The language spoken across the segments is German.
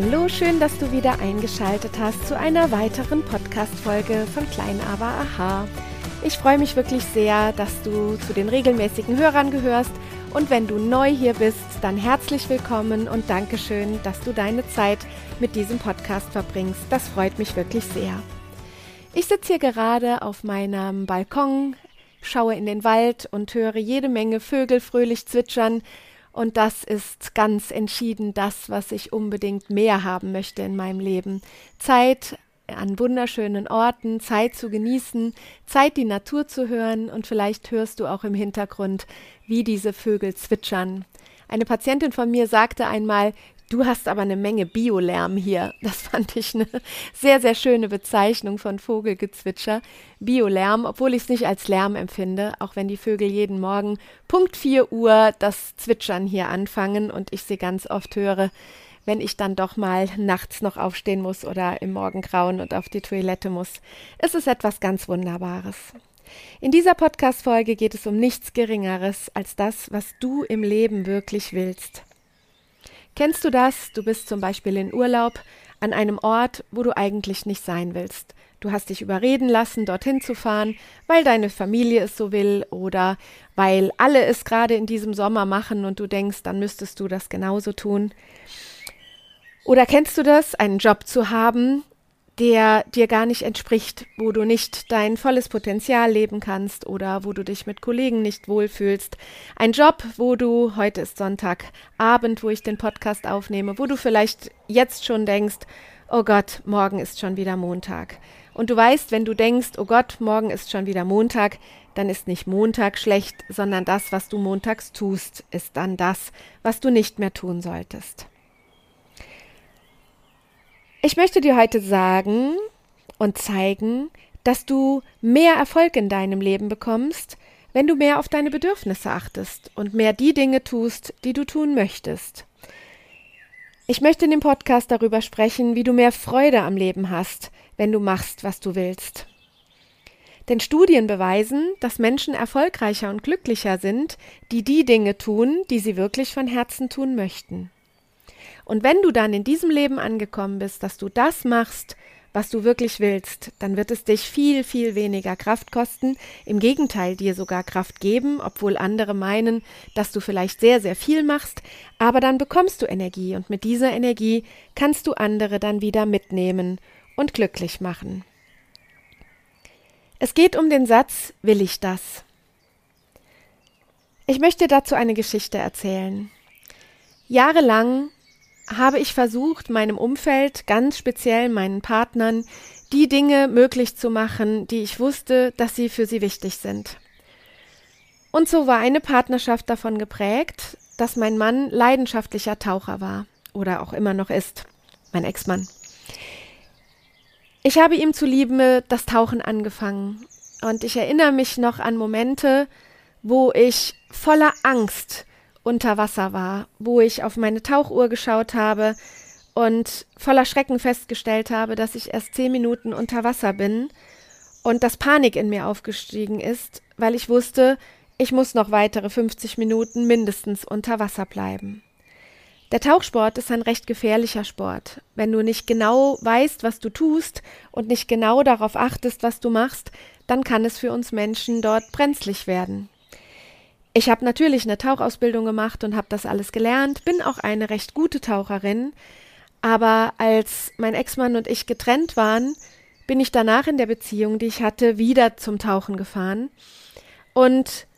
Hallo, schön, dass du wieder eingeschaltet hast zu einer weiteren Podcast-Folge von Klein aber Aha. Ich freue mich wirklich sehr, dass du zu den regelmäßigen Hörern gehörst und wenn du neu hier bist, dann herzlich willkommen und Dankeschön, dass du deine Zeit mit diesem Podcast verbringst. Das freut mich wirklich sehr. Ich sitze hier gerade auf meinem Balkon, schaue in den Wald und höre jede Menge Vögel fröhlich zwitschern und das ist ganz entschieden das, was ich unbedingt mehr haben möchte in meinem Leben. Zeit an wunderschönen Orten, Zeit zu genießen, Zeit die Natur zu hören und vielleicht hörst du auch im Hintergrund, wie diese Vögel zwitschern. Eine Patientin von mir sagte einmal, Du hast aber eine Menge Biolärm hier. Das fand ich eine sehr, sehr schöne Bezeichnung von Vogelgezwitscher. Biolärm, obwohl ich es nicht als Lärm empfinde, auch wenn die Vögel jeden Morgen Punkt 4 Uhr das Zwitschern hier anfangen und ich sie ganz oft höre, wenn ich dann doch mal nachts noch aufstehen muss oder im Morgengrauen und auf die Toilette muss. Es ist etwas ganz Wunderbares. In dieser Podcast-Folge geht es um nichts Geringeres als das, was du im Leben wirklich willst. Kennst du das? Du bist zum Beispiel in Urlaub an einem Ort, wo du eigentlich nicht sein willst. Du hast dich überreden lassen, dorthin zu fahren, weil deine Familie es so will oder weil alle es gerade in diesem Sommer machen und du denkst, dann müsstest du das genauso tun. Oder kennst du das, einen Job zu haben, der dir gar nicht entspricht, wo du nicht dein volles Potenzial leben kannst oder wo du dich mit Kollegen nicht wohlfühlst. Ein Job, wo du, heute ist Sonntagabend, wo ich den Podcast aufnehme, wo du vielleicht jetzt schon denkst, oh Gott, morgen ist schon wieder Montag. Und du weißt, wenn du denkst, oh Gott, morgen ist schon wieder Montag, dann ist nicht Montag schlecht, sondern das, was du montags tust, ist dann das, was du nicht mehr tun solltest. Ich möchte dir heute sagen und zeigen, dass du mehr Erfolg in deinem Leben bekommst, wenn du mehr auf deine Bedürfnisse achtest und mehr die Dinge tust, die du tun möchtest. Ich möchte in dem Podcast darüber sprechen, wie du mehr Freude am Leben hast, wenn du machst, was du willst. Denn Studien beweisen, dass Menschen erfolgreicher und glücklicher sind, die die Dinge tun, die sie wirklich von Herzen tun möchten. Und wenn du dann in diesem Leben angekommen bist, dass du das machst, was du wirklich willst, dann wird es dich viel, viel weniger Kraft kosten, im Gegenteil dir sogar Kraft geben, obwohl andere meinen, dass du vielleicht sehr, sehr viel machst, aber dann bekommst du Energie und mit dieser Energie kannst du andere dann wieder mitnehmen und glücklich machen. Es geht um den Satz, will ich das? Ich möchte dazu eine Geschichte erzählen. Jahrelang habe ich versucht, meinem Umfeld, ganz speziell meinen Partnern, die Dinge möglich zu machen, die ich wusste, dass sie für sie wichtig sind. Und so war eine Partnerschaft davon geprägt, dass mein Mann leidenschaftlicher Taucher war oder auch immer noch ist, mein Ex-Mann. Ich habe ihm zuliebe das Tauchen angefangen und ich erinnere mich noch an Momente, wo ich voller Angst unter Wasser war, wo ich auf meine Tauchuhr geschaut habe und voller Schrecken festgestellt habe, dass ich erst zehn Minuten unter Wasser bin und dass Panik in mir aufgestiegen ist, weil ich wusste, ich muss noch weitere 50 Minuten mindestens unter Wasser bleiben. Der Tauchsport ist ein recht gefährlicher Sport. Wenn du nicht genau weißt, was du tust und nicht genau darauf achtest, was du machst, dann kann es für uns Menschen dort brenzlig werden. Ich habe natürlich eine Tauchausbildung gemacht und habe das alles gelernt, bin auch eine recht gute Taucherin, aber als mein Ex-Mann und ich getrennt waren, bin ich danach in der Beziehung, die ich hatte, wieder zum Tauchen gefahren. Und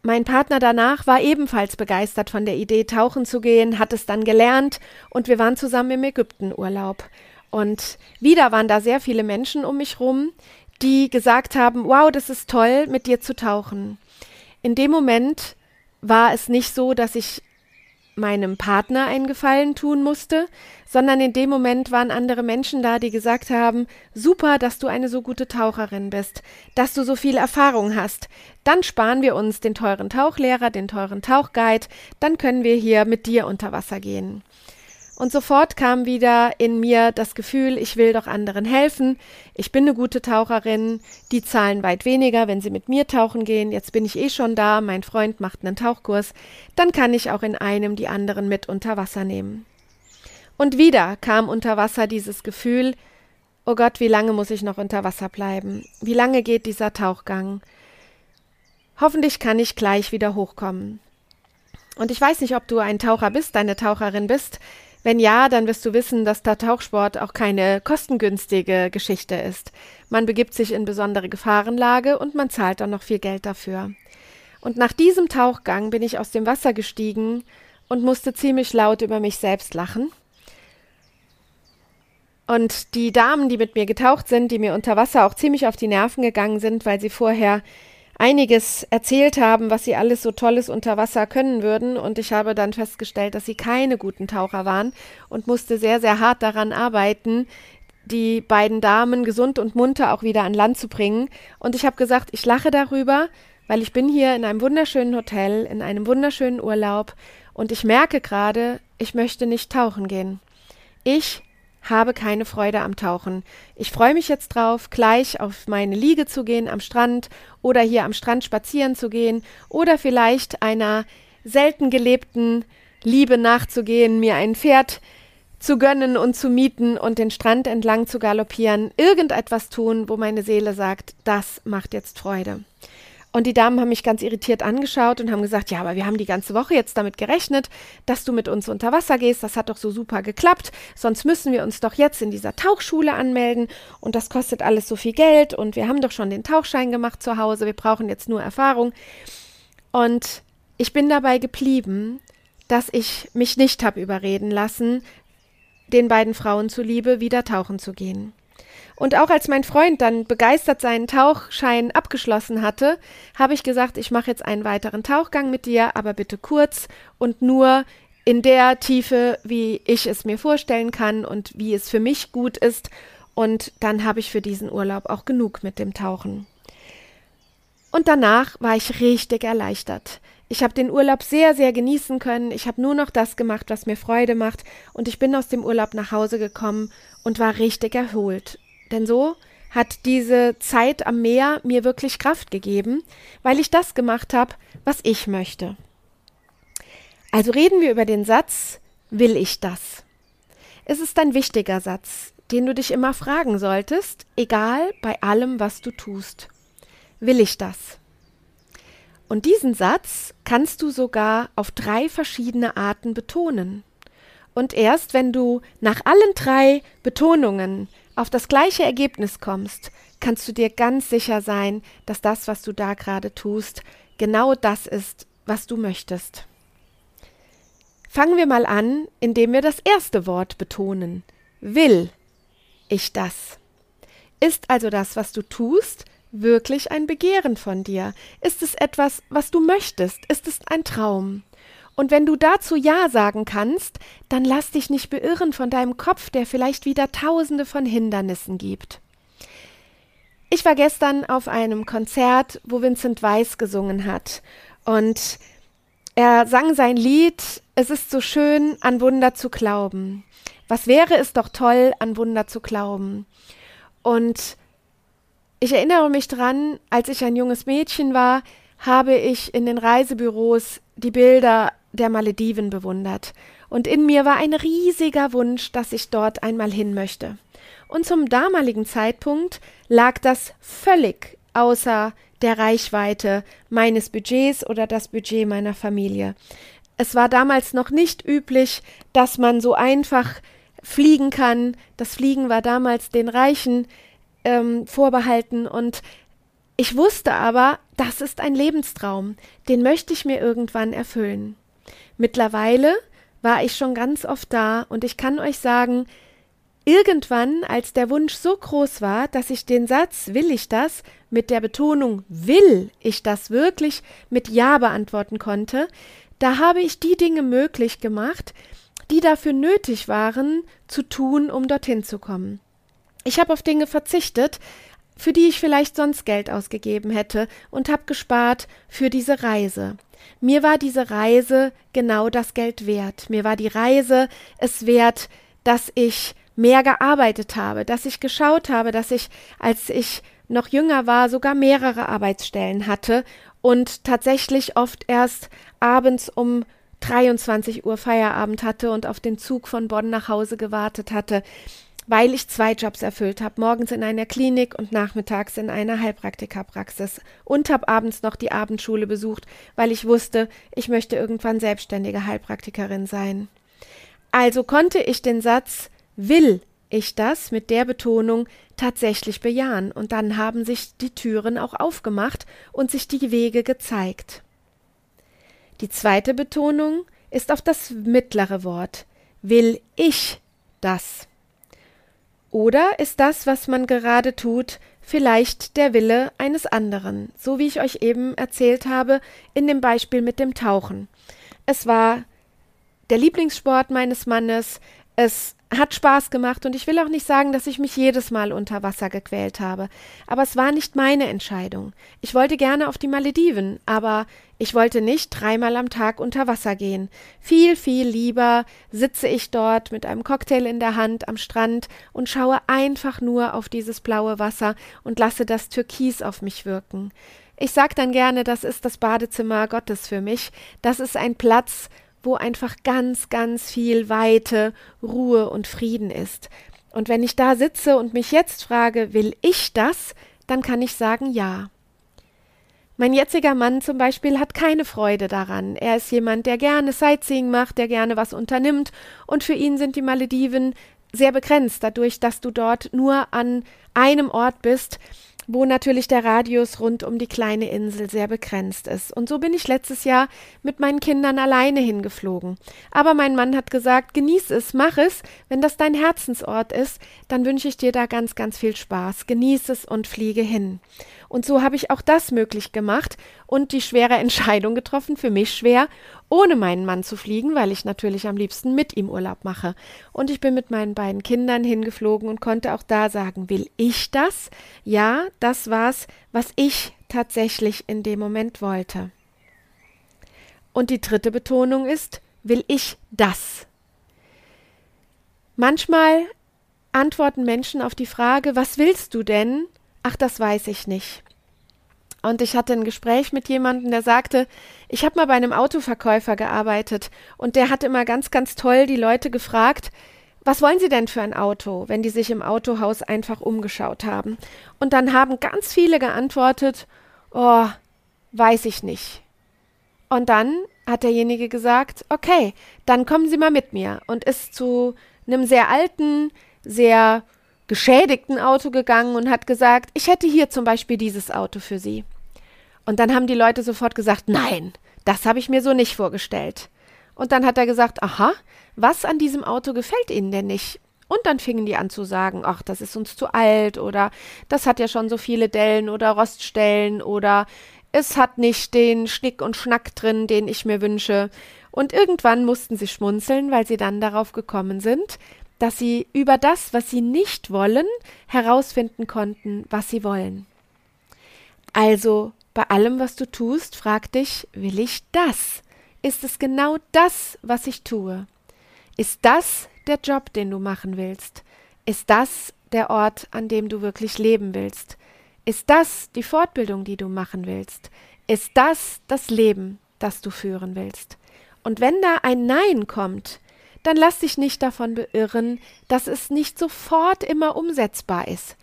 mein Partner danach war ebenfalls begeistert von der Idee, tauchen zu gehen, hat es dann gelernt und wir waren zusammen im Ägyptenurlaub. Und wieder waren da sehr viele Menschen um mich rum, die gesagt haben, wow, das ist toll, mit dir zu tauchen. In dem Moment war es nicht so, dass ich meinem Partner einen Gefallen tun musste, sondern in dem Moment waren andere Menschen da, die gesagt haben, super, dass du eine so gute Taucherin bist, dass du so viel Erfahrung hast. Dann sparen wir uns den teuren Tauchlehrer, den teuren Tauchguide, dann können wir hier mit dir unter Wasser gehen. Und sofort kam wieder in mir das Gefühl, ich will doch anderen helfen. Ich bin eine gute Taucherin. Die zahlen weit weniger, wenn sie mit mir tauchen gehen. Jetzt bin ich eh schon da. Mein Freund macht einen Tauchkurs. Dann kann ich auch in einem die anderen mit unter Wasser nehmen. Und wieder kam unter Wasser dieses Gefühl, oh Gott, wie lange muss ich noch unter Wasser bleiben? Wie lange geht dieser Tauchgang? Hoffentlich kann ich gleich wieder hochkommen. Und ich weiß nicht, ob du ein Taucher bist, eine Taucherin bist. Wenn ja, dann wirst du wissen, dass der Tauchsport auch keine kostengünstige Geschichte ist. Man begibt sich in besondere Gefahrenlage und man zahlt dann noch viel Geld dafür. Und nach diesem Tauchgang bin ich aus dem Wasser gestiegen und musste ziemlich laut über mich selbst lachen. Und die Damen, die mit mir getaucht sind, die mir unter Wasser auch ziemlich auf die Nerven gegangen sind, weil sie vorher einiges erzählt haben, was sie alles so Tolles unter Wasser können würden. Und ich habe dann festgestellt, dass sie keine guten Taucher waren und musste sehr, sehr hart daran arbeiten, die beiden Damen gesund und munter auch wieder an Land zu bringen. Und ich habe gesagt, ich lache darüber, weil ich bin hier in einem wunderschönen Hotel, in einem wunderschönen Urlaub und ich merke gerade, ich möchte nicht tauchen gehen. Ich habe keine Freude am Tauchen. Ich freue mich jetzt drauf, gleich auf meine Liege zu gehen am Strand oder hier am Strand spazieren zu gehen oder vielleicht einer selten gelebten Liebe nachzugehen, mir ein Pferd zu gönnen und zu mieten und den Strand entlang zu galoppieren, irgendetwas tun, wo meine Seele sagt, das macht jetzt Freude. Und die Damen haben mich ganz irritiert angeschaut und haben gesagt, ja, aber wir haben die ganze Woche jetzt damit gerechnet, dass du mit uns unter Wasser gehst. Das hat doch so super geklappt. Sonst müssen wir uns doch jetzt in dieser Tauchschule anmelden und das kostet alles so viel Geld und wir haben doch schon den Tauchschein gemacht zu Hause. Wir brauchen jetzt nur Erfahrung. Und ich bin dabei geblieben, dass ich mich nicht habe überreden lassen, den beiden Frauen zuliebe wieder tauchen zu gehen. Und auch als mein Freund dann begeistert seinen Tauchschein abgeschlossen hatte, habe ich gesagt, ich mache jetzt einen weiteren Tauchgang mit dir, aber bitte kurz und nur in der Tiefe, wie ich es mir vorstellen kann und wie es für mich gut ist. Und dann habe ich für diesen Urlaub auch genug mit dem Tauchen. Und danach war ich richtig erleichtert. Ich habe den Urlaub sehr, sehr genießen können. Ich habe nur noch das gemacht, was mir Freude macht. Und ich bin aus dem Urlaub nach Hause gekommen und war richtig erholt. Denn so hat diese Zeit am Meer mir wirklich Kraft gegeben, weil ich das gemacht habe, was ich möchte. Also reden wir über den Satz, will ich das? Es ist ein wichtiger Satz, den du dich immer fragen solltest, egal bei allem, was du tust. Will ich das? Und diesen Satz kannst du sogar auf drei verschiedene Arten betonen. Und erst wenn du nach allen drei Betonungen auf das gleiche Ergebnis kommst, kannst du dir ganz sicher sein, dass das, was du da gerade tust, genau das ist, was du möchtest. Fangen wir mal an, indem wir das erste Wort betonen. Will ich das? Ist also das, was du tust, wirklich ein Begehren von dir? Ist es etwas, was du möchtest? Ist es ein Traum? Und wenn du dazu Ja sagen kannst, dann lass dich nicht beirren von deinem Kopf, der vielleicht wieder tausende von Hindernissen gibt. Ich war gestern auf einem Konzert, wo Vincent Weiss gesungen hat. Und er sang sein Lied Es ist so schön, an Wunder zu glauben. Was wäre es doch toll, an Wunder zu glauben. Und ich erinnere mich dran, als ich ein junges Mädchen war, habe ich in den Reisebüros die Bilder der Malediven bewundert, und in mir war ein riesiger Wunsch, dass ich dort einmal hin möchte. Und zum damaligen Zeitpunkt lag das völlig außer der Reichweite meines Budgets oder das Budget meiner Familie. Es war damals noch nicht üblich, dass man so einfach fliegen kann. Das Fliegen war damals den Reichen ähm, vorbehalten und ich wusste aber, das ist ein Lebenstraum, den möchte ich mir irgendwann erfüllen. Mittlerweile war ich schon ganz oft da und ich kann euch sagen, irgendwann, als der Wunsch so groß war, dass ich den Satz will ich das mit der Betonung will ich das wirklich mit Ja beantworten konnte, da habe ich die Dinge möglich gemacht, die dafür nötig waren zu tun, um dorthin zu kommen. Ich habe auf Dinge verzichtet, für die ich vielleicht sonst Geld ausgegeben hätte und habe gespart für diese Reise. Mir war diese Reise genau das Geld wert. Mir war die Reise es wert, dass ich mehr gearbeitet habe, dass ich geschaut habe, dass ich, als ich noch jünger war, sogar mehrere Arbeitsstellen hatte und tatsächlich oft erst abends um 23 Uhr Feierabend hatte und auf den Zug von Bonn nach Hause gewartet hatte, weil ich zwei Jobs erfüllt habe, morgens in einer Klinik und nachmittags in einer Heilpraktikerpraxis und habe abends noch die Abendschule besucht, weil ich wusste, ich möchte irgendwann selbstständige Heilpraktikerin sein. Also konnte ich den Satz will ich das mit der Betonung tatsächlich bejahen, und dann haben sich die Türen auch aufgemacht und sich die Wege gezeigt. Die zweite Betonung ist auf das mittlere Wort. Will ich das? Oder ist das, was man gerade tut, vielleicht der Wille eines anderen, so wie ich euch eben erzählt habe in dem Beispiel mit dem Tauchen. Es war der Lieblingssport meines Mannes, es hat Spaß gemacht und ich will auch nicht sagen, dass ich mich jedes Mal unter Wasser gequält habe. Aber es war nicht meine Entscheidung. Ich wollte gerne auf die Malediven, aber ich wollte nicht dreimal am Tag unter Wasser gehen. Viel, viel lieber sitze ich dort mit einem Cocktail in der Hand am Strand und schaue einfach nur auf dieses blaue Wasser und lasse das Türkis auf mich wirken. Ich sag dann gerne, das ist das Badezimmer Gottes für mich. Das ist ein Platz, wo einfach ganz, ganz viel Weite, Ruhe und Frieden ist. Und wenn ich da sitze und mich jetzt frage, will ich das, dann kann ich sagen ja. Mein jetziger Mann zum Beispiel hat keine Freude daran. Er ist jemand, der gerne Sightseeing macht, der gerne was unternimmt, und für ihn sind die Malediven sehr begrenzt, dadurch, dass du dort nur an einem Ort bist, wo natürlich der Radius rund um die kleine Insel sehr begrenzt ist. Und so bin ich letztes Jahr mit meinen Kindern alleine hingeflogen. Aber mein Mann hat gesagt, genieß es, mach es. Wenn das dein Herzensort ist, dann wünsche ich dir da ganz, ganz viel Spaß. Genieß es und fliege hin. Und so habe ich auch das möglich gemacht und die schwere Entscheidung getroffen, für mich schwer, ohne meinen Mann zu fliegen, weil ich natürlich am liebsten mit ihm Urlaub mache. Und ich bin mit meinen beiden Kindern hingeflogen und konnte auch da sagen, will ich das? Ja, das war's, was ich tatsächlich in dem Moment wollte. Und die dritte Betonung ist, will ich das? Manchmal antworten Menschen auf die Frage, was willst du denn? Ach, das weiß ich nicht. Und ich hatte ein Gespräch mit jemandem, der sagte, ich habe mal bei einem Autoverkäufer gearbeitet und der hat immer ganz, ganz toll die Leute gefragt, was wollen Sie denn für ein Auto, wenn die sich im Autohaus einfach umgeschaut haben? Und dann haben ganz viele geantwortet, oh, weiß ich nicht. Und dann hat derjenige gesagt, okay, dann kommen Sie mal mit mir und ist zu einem sehr alten, sehr geschädigten Auto gegangen und hat gesagt, ich hätte hier zum Beispiel dieses Auto für Sie. Und dann haben die Leute sofort gesagt, nein, das habe ich mir so nicht vorgestellt. Und dann hat er gesagt, aha, was an diesem Auto gefällt Ihnen denn nicht? Und dann fingen die an zu sagen, ach, das ist uns zu alt oder das hat ja schon so viele Dellen oder Roststellen oder es hat nicht den Schnick und Schnack drin, den ich mir wünsche. Und irgendwann mussten sie schmunzeln, weil sie dann darauf gekommen sind, dass sie über das, was sie nicht wollen, herausfinden konnten, was sie wollen. Also bei allem, was du tust, frag dich, will ich das? Ist es genau das, was ich tue? Ist das der Job, den du machen willst? Ist das der Ort, an dem du wirklich leben willst? Ist das die Fortbildung, die du machen willst? Ist das das Leben, das du führen willst? Und wenn da ein Nein kommt, dann lass dich nicht davon beirren, dass es nicht sofort immer umsetzbar ist.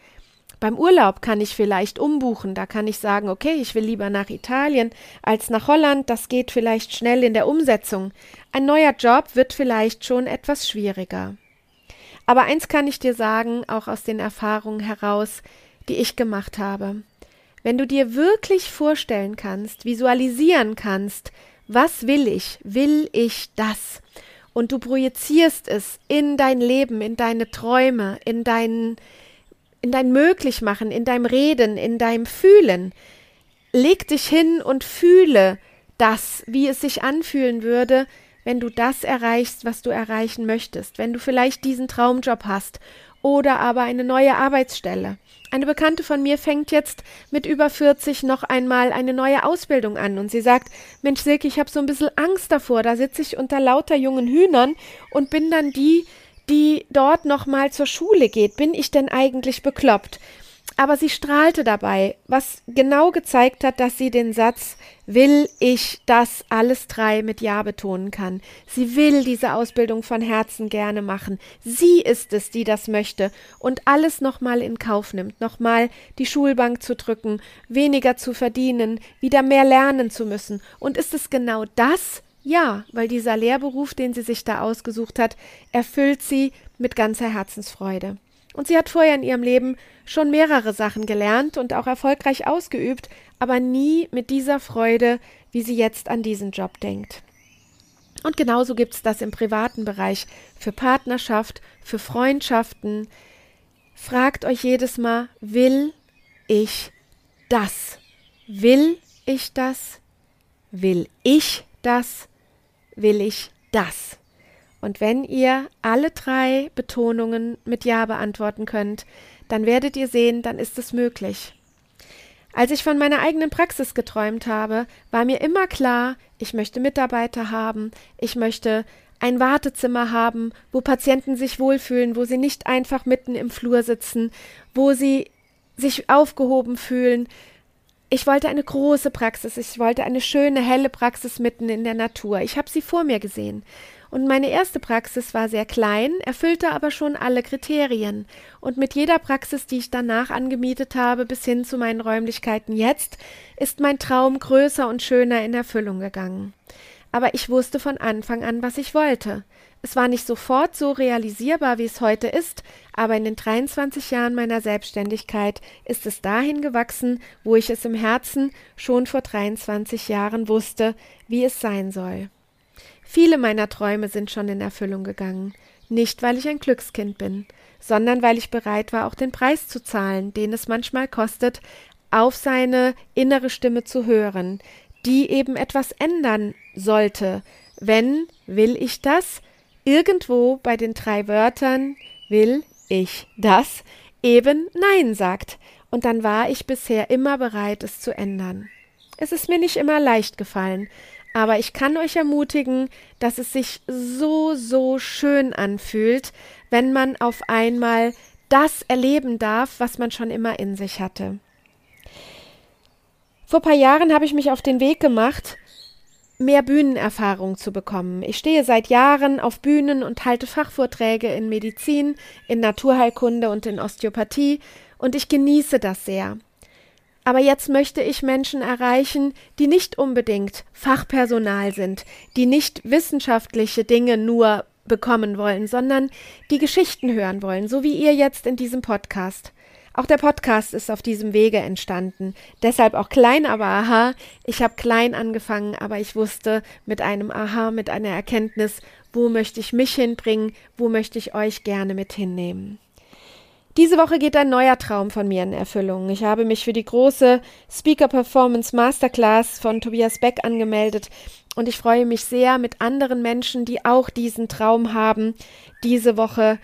Beim Urlaub kann ich vielleicht umbuchen, da kann ich sagen, okay, ich will lieber nach Italien als nach Holland, das geht vielleicht schnell in der Umsetzung. Ein neuer Job wird vielleicht schon etwas schwieriger. Aber eins kann ich dir sagen, auch aus den Erfahrungen heraus, die ich gemacht habe. Wenn du dir wirklich vorstellen kannst, visualisieren kannst, was will ich? Will ich das? Und du projizierst es in dein Leben, in deine Träume, in dein, in dein Möglichmachen, in deinem Reden, in deinem Fühlen. Leg dich hin und fühle das, wie es sich anfühlen würde, wenn du das erreichst, was du erreichen möchtest, wenn du vielleicht diesen Traumjob hast oder aber eine neue Arbeitsstelle. Eine Bekannte von mir fängt jetzt mit über 40 noch einmal eine neue Ausbildung an und sie sagt, Mensch Silke, ich habe so ein bisschen Angst davor, da sitze ich unter lauter jungen Hühnern und bin dann die, die dort noch mal zur Schule geht. Bin ich denn eigentlich bekloppt? Aber sie strahlte dabei, was genau gezeigt hat, dass sie den Satz will ich das alles drei mit Ja betonen kann. Sie will diese Ausbildung von Herzen gerne machen. Sie ist es, die das möchte und alles nochmal in Kauf nimmt, nochmal die Schulbank zu drücken, weniger zu verdienen, wieder mehr lernen zu müssen. Und ist es genau das? Ja, weil dieser Lehrberuf, den sie sich da ausgesucht hat, erfüllt sie mit ganzer Herzensfreude. Und sie hat vorher in ihrem Leben schon mehrere Sachen gelernt und auch erfolgreich ausgeübt, aber nie mit dieser Freude, wie sie jetzt an diesen Job denkt. Und genauso gibt es das im privaten Bereich für Partnerschaft, für Freundschaften. Fragt euch jedes Mal, will ich das? Will ich das? Will ich das? Will ich das? Und wenn ihr alle drei Betonungen mit Ja beantworten könnt, dann werdet ihr sehen, dann ist es möglich. Als ich von meiner eigenen Praxis geträumt habe, war mir immer klar, ich möchte Mitarbeiter haben, ich möchte ein Wartezimmer haben, wo Patienten sich wohlfühlen, wo sie nicht einfach mitten im Flur sitzen, wo sie sich aufgehoben fühlen. Ich wollte eine große Praxis, ich wollte eine schöne, helle Praxis mitten in der Natur. Ich habe sie vor mir gesehen. Und meine erste Praxis war sehr klein, erfüllte aber schon alle Kriterien. Und mit jeder Praxis, die ich danach angemietet habe, bis hin zu meinen Räumlichkeiten jetzt, ist mein Traum größer und schöner in Erfüllung gegangen. Aber ich wusste von Anfang an, was ich wollte. Es war nicht sofort so realisierbar, wie es heute ist, aber in den 23 Jahren meiner Selbstständigkeit ist es dahin gewachsen, wo ich es im Herzen schon vor 23 Jahren wusste, wie es sein soll. Viele meiner Träume sind schon in Erfüllung gegangen, nicht weil ich ein Glückskind bin, sondern weil ich bereit war, auch den Preis zu zahlen, den es manchmal kostet, auf seine innere Stimme zu hören, die eben etwas ändern sollte, wenn will ich das? Irgendwo bei den drei Wörtern will ich das eben Nein sagt, und dann war ich bisher immer bereit, es zu ändern. Es ist mir nicht immer leicht gefallen, aber ich kann euch ermutigen, dass es sich so, so schön anfühlt, wenn man auf einmal das erleben darf, was man schon immer in sich hatte. Vor ein paar Jahren habe ich mich auf den Weg gemacht, mehr Bühnenerfahrung zu bekommen. Ich stehe seit Jahren auf Bühnen und halte Fachvorträge in Medizin, in Naturheilkunde und in Osteopathie, und ich genieße das sehr. Aber jetzt möchte ich Menschen erreichen, die nicht unbedingt Fachpersonal sind, die nicht wissenschaftliche Dinge nur bekommen wollen, sondern die Geschichten hören wollen, so wie ihr jetzt in diesem Podcast. Auch der Podcast ist auf diesem Wege entstanden. Deshalb auch klein, aber aha. Ich habe klein angefangen, aber ich wusste mit einem Aha, mit einer Erkenntnis, wo möchte ich mich hinbringen, wo möchte ich euch gerne mit hinnehmen. Diese Woche geht ein neuer Traum von mir in Erfüllung. Ich habe mich für die große Speaker Performance Masterclass von Tobias Beck angemeldet und ich freue mich sehr, mit anderen Menschen, die auch diesen Traum haben, diese Woche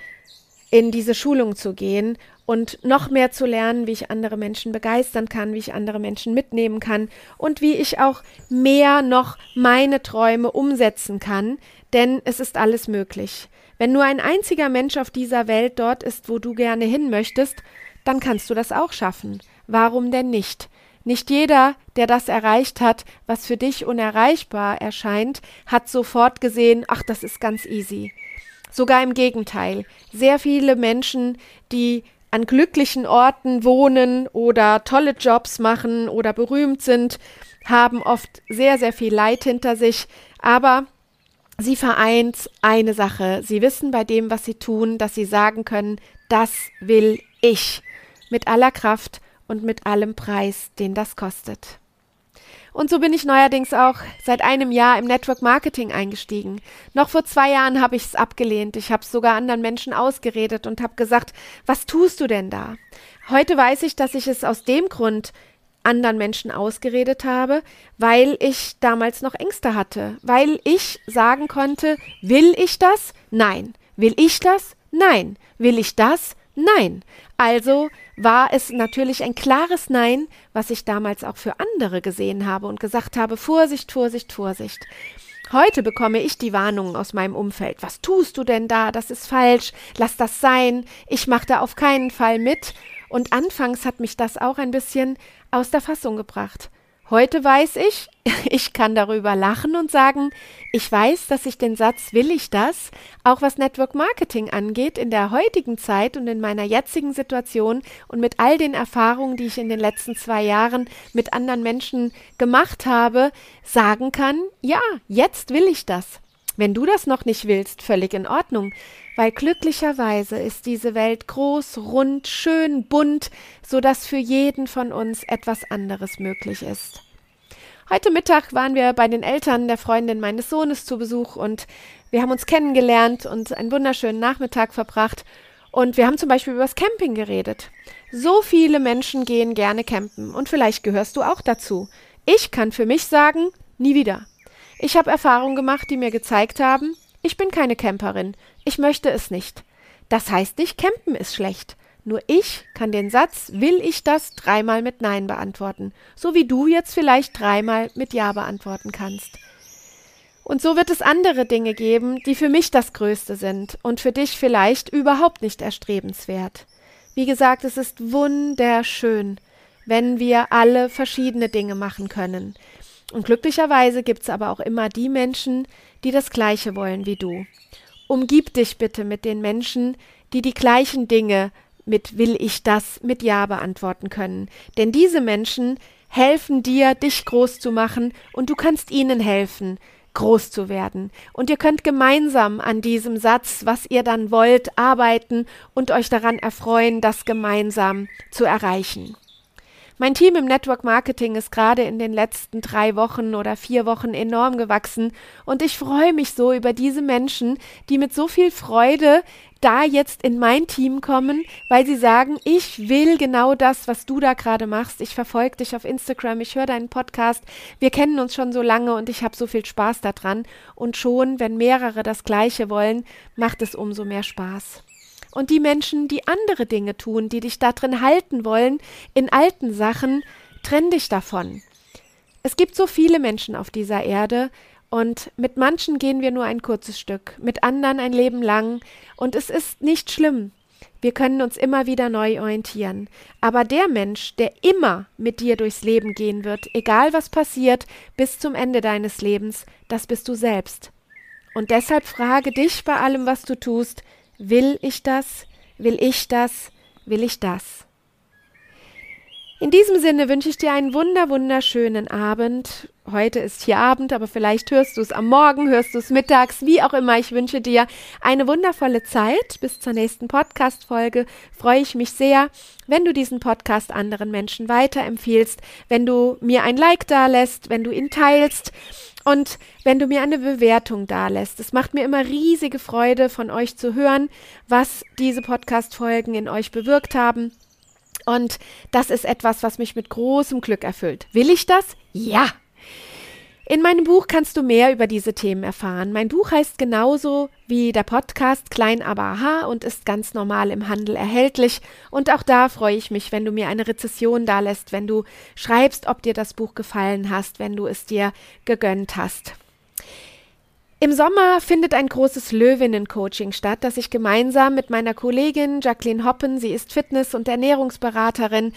in diese Schulung zu gehen und noch mehr zu lernen, wie ich andere Menschen begeistern kann, wie ich andere Menschen mitnehmen kann und wie ich auch mehr noch meine Träume umsetzen kann, denn es ist alles möglich. Wenn nur ein einziger Mensch auf dieser Welt dort ist, wo du gerne hin möchtest, dann kannst du das auch schaffen. Warum denn nicht? Nicht jeder, der das erreicht hat, was für dich unerreichbar erscheint, hat sofort gesehen, ach, das ist ganz easy. Sogar im Gegenteil. Sehr viele Menschen, die an glücklichen Orten wohnen oder tolle Jobs machen oder berühmt sind, haben oft sehr, sehr viel Leid hinter sich, aber Sie vereint eine Sache. Sie wissen bei dem, was sie tun, dass sie sagen können, das will ich. Mit aller Kraft und mit allem Preis, den das kostet. Und so bin ich neuerdings auch seit einem Jahr im Network Marketing eingestiegen. Noch vor zwei Jahren habe ich es abgelehnt. Ich habe es sogar anderen Menschen ausgeredet und habe gesagt, was tust du denn da? Heute weiß ich, dass ich es aus dem Grund anderen Menschen ausgeredet habe, weil ich damals noch Ängste hatte, weil ich sagen konnte, will ich das? Nein. Will ich das? Nein. Will ich das? Nein. Also war es natürlich ein klares Nein, was ich damals auch für andere gesehen habe und gesagt habe, Vorsicht, Vorsicht, Vorsicht. Heute bekomme ich die Warnungen aus meinem Umfeld. Was tust du denn da? Das ist falsch. Lass das sein. Ich mache da auf keinen Fall mit. Und anfangs hat mich das auch ein bisschen aus der Fassung gebracht. Heute weiß ich, ich kann darüber lachen und sagen, ich weiß, dass ich den Satz will ich das, auch was Network Marketing angeht, in der heutigen Zeit und in meiner jetzigen Situation und mit all den Erfahrungen, die ich in den letzten zwei Jahren mit anderen Menschen gemacht habe, sagen kann, ja, jetzt will ich das. Wenn du das noch nicht willst, völlig in Ordnung, weil glücklicherweise ist diese Welt groß, rund, schön, bunt, so dass für jeden von uns etwas anderes möglich ist. Heute Mittag waren wir bei den Eltern der Freundin meines Sohnes zu Besuch und wir haben uns kennengelernt und einen wunderschönen Nachmittag verbracht. Und wir haben zum Beispiel über das Camping geredet. So viele Menschen gehen gerne campen und vielleicht gehörst du auch dazu. Ich kann für mich sagen, nie wieder. Ich habe Erfahrungen gemacht, die mir gezeigt haben, ich bin keine Camperin, ich möchte es nicht. Das heißt nicht, campen ist schlecht. Nur ich kann den Satz will ich das dreimal mit Nein beantworten, so wie du jetzt vielleicht dreimal mit Ja beantworten kannst. Und so wird es andere Dinge geben, die für mich das Größte sind und für dich vielleicht überhaupt nicht erstrebenswert. Wie gesagt, es ist wunderschön, wenn wir alle verschiedene Dinge machen können. Und glücklicherweise gibt es aber auch immer die Menschen, die das Gleiche wollen wie du. Umgib dich bitte mit den Menschen, die die gleichen Dinge mit will ich das mit Ja beantworten können. Denn diese Menschen helfen dir, dich groß zu machen und du kannst ihnen helfen, groß zu werden. Und ihr könnt gemeinsam an diesem Satz, was ihr dann wollt, arbeiten und euch daran erfreuen, das gemeinsam zu erreichen. Mein Team im Network Marketing ist gerade in den letzten drei Wochen oder vier Wochen enorm gewachsen und ich freue mich so über diese Menschen, die mit so viel Freude da jetzt in mein Team kommen, weil sie sagen, ich will genau das, was du da gerade machst. Ich verfolge dich auf Instagram, ich höre deinen Podcast. Wir kennen uns schon so lange und ich habe so viel Spaß daran. Und schon, wenn mehrere das Gleiche wollen, macht es umso mehr Spaß. Und die Menschen, die andere Dinge tun, die dich da drin halten wollen, in alten Sachen, trenn dich davon. Es gibt so viele Menschen auf dieser Erde, und mit manchen gehen wir nur ein kurzes Stück, mit anderen ein Leben lang, und es ist nicht schlimm. Wir können uns immer wieder neu orientieren. Aber der Mensch, der immer mit dir durchs Leben gehen wird, egal was passiert, bis zum Ende deines Lebens, das bist du selbst. Und deshalb frage dich bei allem, was du tust, Will ich das? Will ich das? Will ich das? In diesem Sinne wünsche ich dir einen wunder wunderschönen Abend. Heute ist hier Abend, aber vielleicht hörst du es am Morgen, hörst du es mittags, wie auch immer. Ich wünsche dir eine wundervolle Zeit. Bis zur nächsten Podcast-Folge freue ich mich sehr, wenn du diesen Podcast anderen Menschen weiterempfiehlst, wenn du mir ein Like da lässt, wenn du ihn teilst und wenn du mir eine Bewertung dalässt, es macht mir immer riesige Freude, von euch zu hören, was diese Podcast-Folgen in euch bewirkt haben. Und das ist etwas, was mich mit großem Glück erfüllt. Will ich das? Ja! In meinem Buch kannst du mehr über diese Themen erfahren. Mein Buch heißt genauso wie der Podcast Klein aber aha und ist ganz normal im Handel erhältlich. Und auch da freue ich mich, wenn du mir eine Rezession dalässt, wenn du schreibst, ob dir das Buch gefallen hast, wenn du es dir gegönnt hast. Im Sommer findet ein großes Löwinnen-Coaching statt, das ich gemeinsam mit meiner Kollegin Jacqueline Hoppen, sie ist Fitness- und Ernährungsberaterin,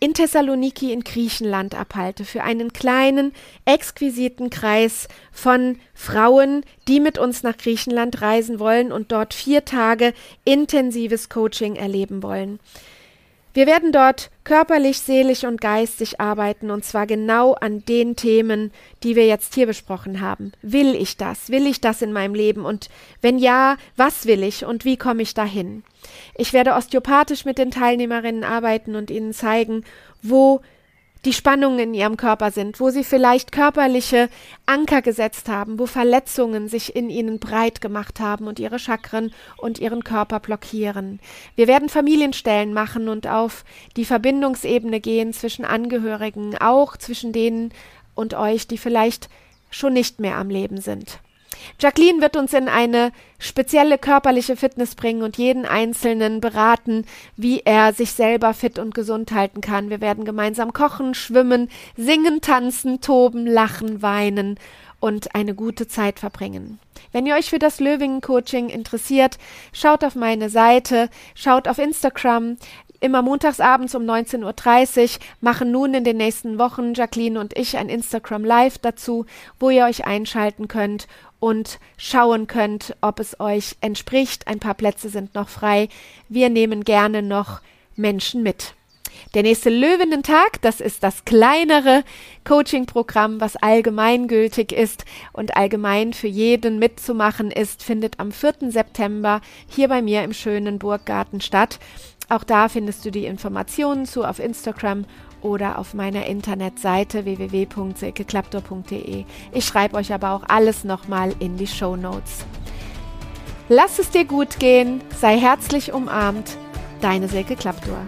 in Thessaloniki in Griechenland abhalte für einen kleinen, exquisiten Kreis von Frauen, die mit uns nach Griechenland reisen wollen und dort vier Tage intensives Coaching erleben wollen. Wir werden dort körperlich, seelisch und geistig arbeiten und zwar genau an den Themen, die wir jetzt hier besprochen haben. Will ich das? Will ich das in meinem Leben? Und wenn ja, was will ich und wie komme ich dahin? Ich werde osteopathisch mit den Teilnehmerinnen arbeiten und ihnen zeigen, wo die Spannungen in ihrem Körper sind, wo sie vielleicht körperliche Anker gesetzt haben, wo Verletzungen sich in ihnen breit gemacht haben und ihre Chakren und ihren Körper blockieren. Wir werden Familienstellen machen und auf die Verbindungsebene gehen zwischen Angehörigen, auch zwischen denen und euch, die vielleicht schon nicht mehr am Leben sind. Jacqueline wird uns in eine spezielle körperliche Fitness bringen und jeden Einzelnen beraten, wie er sich selber fit und gesund halten kann. Wir werden gemeinsam kochen, schwimmen, singen, tanzen, toben, lachen, weinen und eine gute Zeit verbringen. Wenn ihr euch für das Löwingen-Coaching interessiert, schaut auf meine Seite, schaut auf Instagram, immer montagsabends um 19.30 Uhr machen nun in den nächsten Wochen Jacqueline und ich ein Instagram Live dazu, wo ihr euch einschalten könnt und schauen könnt, ob es euch entspricht. Ein paar Plätze sind noch frei. Wir nehmen gerne noch Menschen mit. Der nächste Löwenen-Tag, das ist das kleinere Coaching-Programm, was allgemeingültig ist und allgemein für jeden mitzumachen ist, findet am 4. September hier bei mir im schönen Burggarten statt. Auch da findest du die Informationen zu auf Instagram oder auf meiner Internetseite www.silkeklaptor.de. Ich schreibe euch aber auch alles nochmal in die Show Notes. Lass es dir gut gehen, sei herzlich umarmt, deine Silke Klaptor.